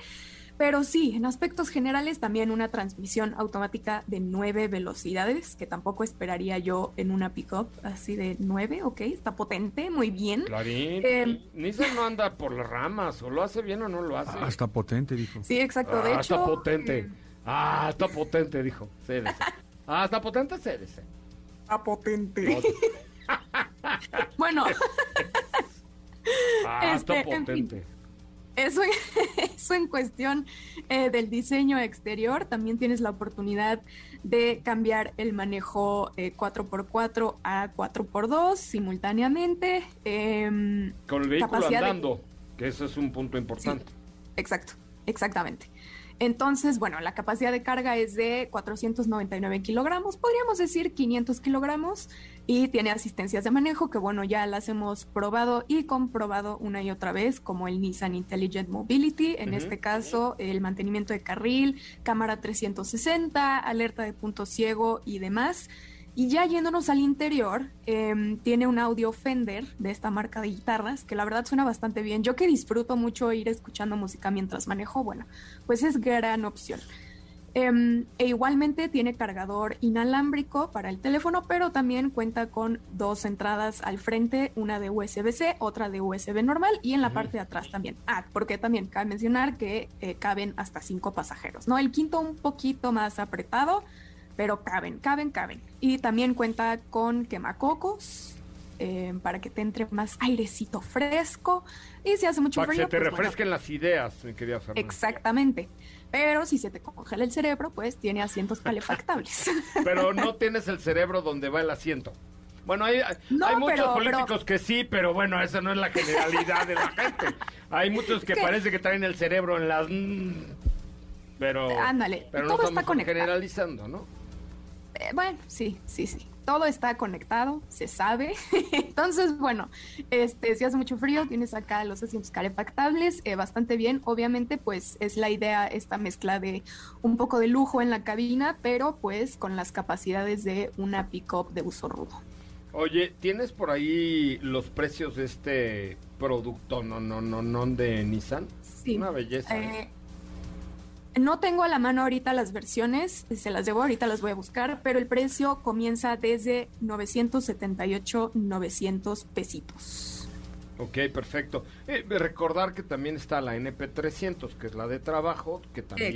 Pero sí, en aspectos generales también una transmisión automática de nueve velocidades, que tampoco esperaría yo en una pickup así de nueve, ok, está potente, muy bien. Clarín, eh, Nissan no anda por las ramas, o lo hace bien o no lo hace. Ah, está potente, dijo. Sí, exacto, de ah, hecho. está potente. Eh, ah, está potente, dijo. Cédese. Ah, está potente, cédese. Está potente. bueno. ah, está este, potente. Eso, eso en cuestión eh, del diseño exterior, también tienes la oportunidad de cambiar el manejo 4x4 eh, a 4x2 simultáneamente. Em, Con el vehículo andando, que eso es un punto importante. exacto, exactamente. Entonces, bueno, la capacidad de carga es de 499 kilogramos, podríamos decir 500 kilogramos, y tiene asistencias de manejo que, bueno, ya las hemos probado y comprobado una y otra vez, como el Nissan Intelligent Mobility, en este caso el mantenimiento de carril, cámara 360, alerta de punto ciego y demás. Y ya yéndonos al interior, em, tiene un audio Fender de esta marca de guitarras, que la verdad suena bastante bien. Yo que disfruto mucho ir escuchando música mientras manejo, bueno, pues es gran opción. Em, e igualmente tiene cargador inalámbrico para el teléfono, pero también cuenta con dos entradas al frente, una de USB-C, otra de USB normal y en la parte de atrás también. Ah, porque también cabe mencionar que eh, caben hasta cinco pasajeros, ¿no? El quinto un poquito más apretado, pero caben, caben, caben. Y también cuenta con quemacocos eh, para que te entre más airecito fresco y si hace mucho para frío. que te pues, refresquen las ideas, mi querida Fernanda. Exactamente. Pero si se te congela el cerebro, pues tiene asientos calefactables. Pero no tienes el cerebro donde va el asiento. Bueno, hay, hay muchos políticos que sí, pero bueno, esa no es la generalidad de la gente. Hay muchos que parece que traen el cerebro en las... Pero, Ándale, pero todo no está conectado. generalizando, ¿no? Eh, bueno, sí, sí, sí. Todo está conectado, se sabe. Entonces, bueno, este, si hace mucho frío, tienes acá los asientos calefactables, eh, bastante bien. Obviamente, pues es la idea esta mezcla de un poco de lujo en la cabina, pero pues con las capacidades de una pick-up de uso rudo. Oye, ¿tienes por ahí los precios de este producto, no, no, no, no, de Nissan? Sí. Una belleza. ¿eh? No tengo a la mano ahorita las versiones, se las debo, ahorita las voy a buscar, pero el precio comienza desde 978, 900 pesitos. Ok, perfecto. Eh, recordar que también está la NP300, que es la de trabajo, que también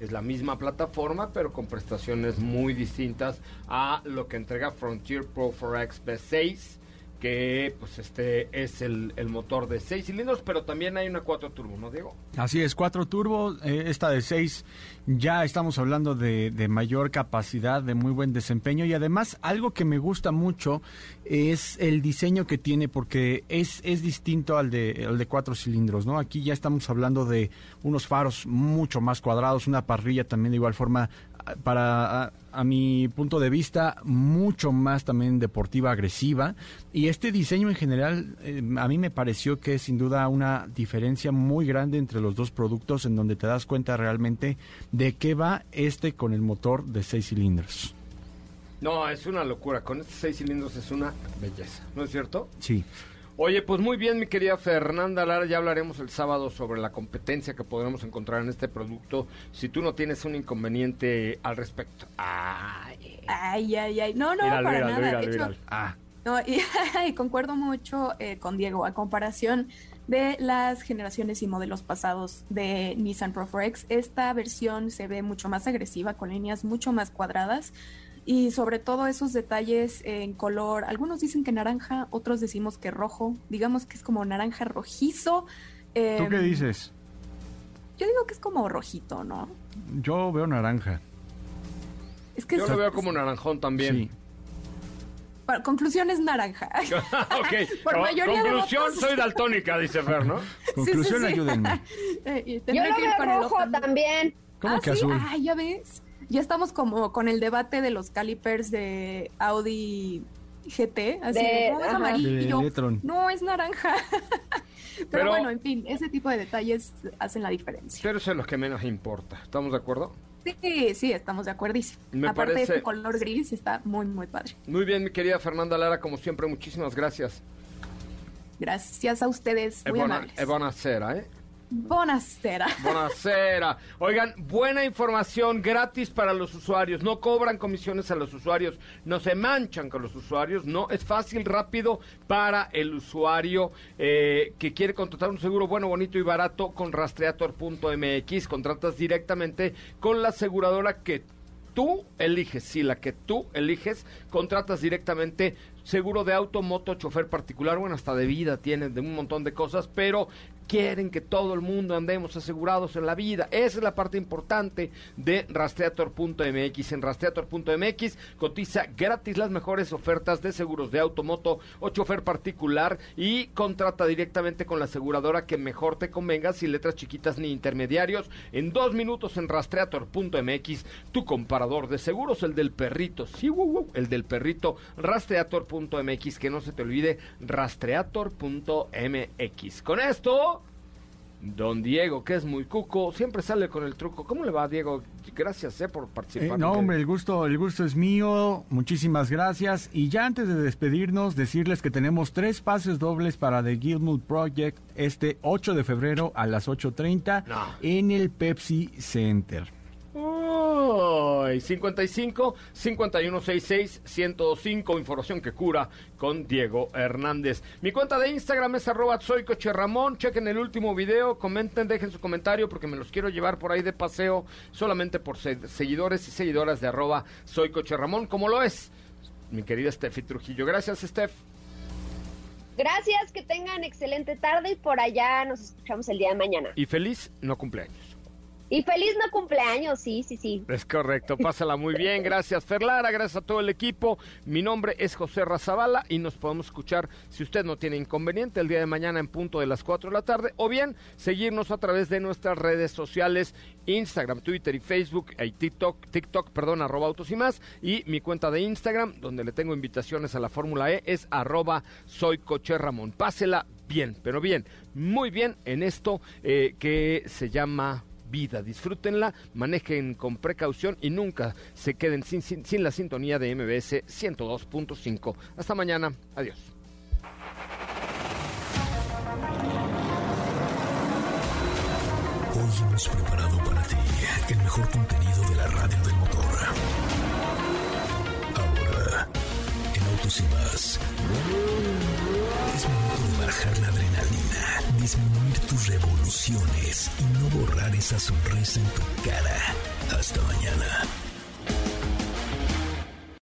es la misma plataforma, pero con prestaciones muy distintas a lo que entrega Frontier Pro 4X B6 que pues este es el, motor de 6 cilindros, pero también hay una 4 turbo, ¿no, Diego? Así es, 4 turbo, eh, esta de 6 ya estamos hablando de, de, mayor capacidad, de muy buen desempeño y además algo que me gusta mucho es el diseño que tiene porque es, es distinto al de, al de 4 cilindros, ¿no? Aquí ya estamos hablando de unos faros mucho más cuadrados, una parrilla también de igual forma para a, mi punto de vista mucho más también deportiva agresiva y este diseño en general eh, a mí me pareció que es sin duda una diferencia muy grande entre los dos productos en donde te das cuenta realmente de qué va este con el motor de seis cilindros. No, es una locura. Con estos seis cilindros es una belleza, ¿no es cierto? Sí. Oye, pues muy bien, mi querida Fernanda Lara, ya hablaremos el sábado sobre la competencia que podremos encontrar en este producto si tú no tienes un inconveniente al respecto. Ay, ay, ay. No, no, para nada. ah. No, y, concuerdo mucho eh, con Diego, a comparación de las generaciones y modelos pasados de Nissan Pro 4X, esta versión se ve mucho más agresiva, con líneas mucho más cuadradas y sobre todo esos detalles en color, algunos dicen que naranja, otros decimos que rojo, digamos que es como naranja rojizo. ¿Tú qué em, dices? Yo digo que es como rojito, ¿no? Yo veo naranja. Es que Yo lo veo como naranjón también. Sí. Bueno, conclusión es naranja. ok. Por mayoría conclusión, soy daltónica, dice Fer, ¿no? Conclusión, ayúdenme. Eh, Yo lo veo rojo también. ¿Cómo ¿Ah, que azul? Ah, ya ves ya estamos como con el debate de los calipers de Audi GT, así de, no es amarillo, no es naranja. pero, bueno, en fin, ese tipo de detalles hacen la diferencia. Pero eso es lo que menos importa, ¿estamos de acuerdo? Sí, sí, estamos de acuerdísimo. Aparte de ese color gris está muy, muy padre. Muy bien, mi querida Fernanda Lara, como siempre, muchísimas gracias. Gracias a ustedes, muy amables. ¿eh? Buenasera. Buenasera. Oigan, buena información gratis para los usuarios. No cobran comisiones a los usuarios, no se manchan con los usuarios. No, es fácil, rápido para el usuario eh, que quiere contratar un seguro bueno, bonito y barato con rastreator.mx. Contratas directamente con la aseguradora que tú eliges, sí, la que tú eliges, contratas directamente seguro de auto, moto, chofer particular, bueno, hasta de vida tienes, de un montón de cosas, pero quieren que todo el mundo andemos asegurados en la vida. Esa es la parte importante de rastreator.mx. En rastreator.mx cotiza gratis las mejores ofertas de seguros de automoto o chofer particular y contrata directamente con la aseguradora que mejor te convenga sin letras chiquitas ni intermediarios. En dos minutos en rastreator.mx, tu comparador de seguros, el del perrito. Sí, el del perrito, rastreator.mx. Que no se te olvide, rastreator.mx. Con esto Don Diego, que es muy cuco, siempre sale con el truco. ¿Cómo le va, Diego? Gracias eh, por participar. Eh, no, hombre, el gusto, el gusto es mío. Muchísimas gracias. Y ya antes de despedirnos, decirles que tenemos tres pases dobles para The Gilmour Project este 8 de febrero a las 8.30 en el Pepsi Center. 55 5166 105 información que cura con Diego Hernández. Mi cuenta de Instagram es arroba soy coche Ramón. Chequen el último video, comenten, dejen su comentario porque me los quiero llevar por ahí de paseo solamente por seguidores y seguidoras de arroba soy coche Ramón, como lo es mi querida Steffi Trujillo. Gracias, Steph. Gracias, que tengan excelente tarde y por allá nos escuchamos el día de mañana. Y feliz no cumpleaños. Y feliz no cumpleaños, sí, sí, sí. Es correcto, pásala muy bien. Gracias, Ferlara, gracias a todo el equipo. Mi nombre es José Razabala y nos podemos escuchar, si usted no tiene inconveniente, el día de mañana en punto de las 4 de la tarde, o bien seguirnos a través de nuestras redes sociales, Instagram, Twitter y Facebook, y TikTok, TikTok, perdón, arroba autos y más, y mi cuenta de Instagram, donde le tengo invitaciones a la Fórmula E, es arroba soy coche Ramón. Pásela bien, pero bien, muy bien en esto eh, que se llama vida. Disfrútenla, manejen con precaución y nunca se queden sin, la sintonía de MBS 102.5. Hasta mañana. Adiós. Hoy hemos preparado para ti el mejor contenido de la radio del motor. Ahora, en Autos y más, es momento de bajar la adrenalina, disminuir tus revoluciones y no borrar esa sonrisa en tu cara. Hasta mañana.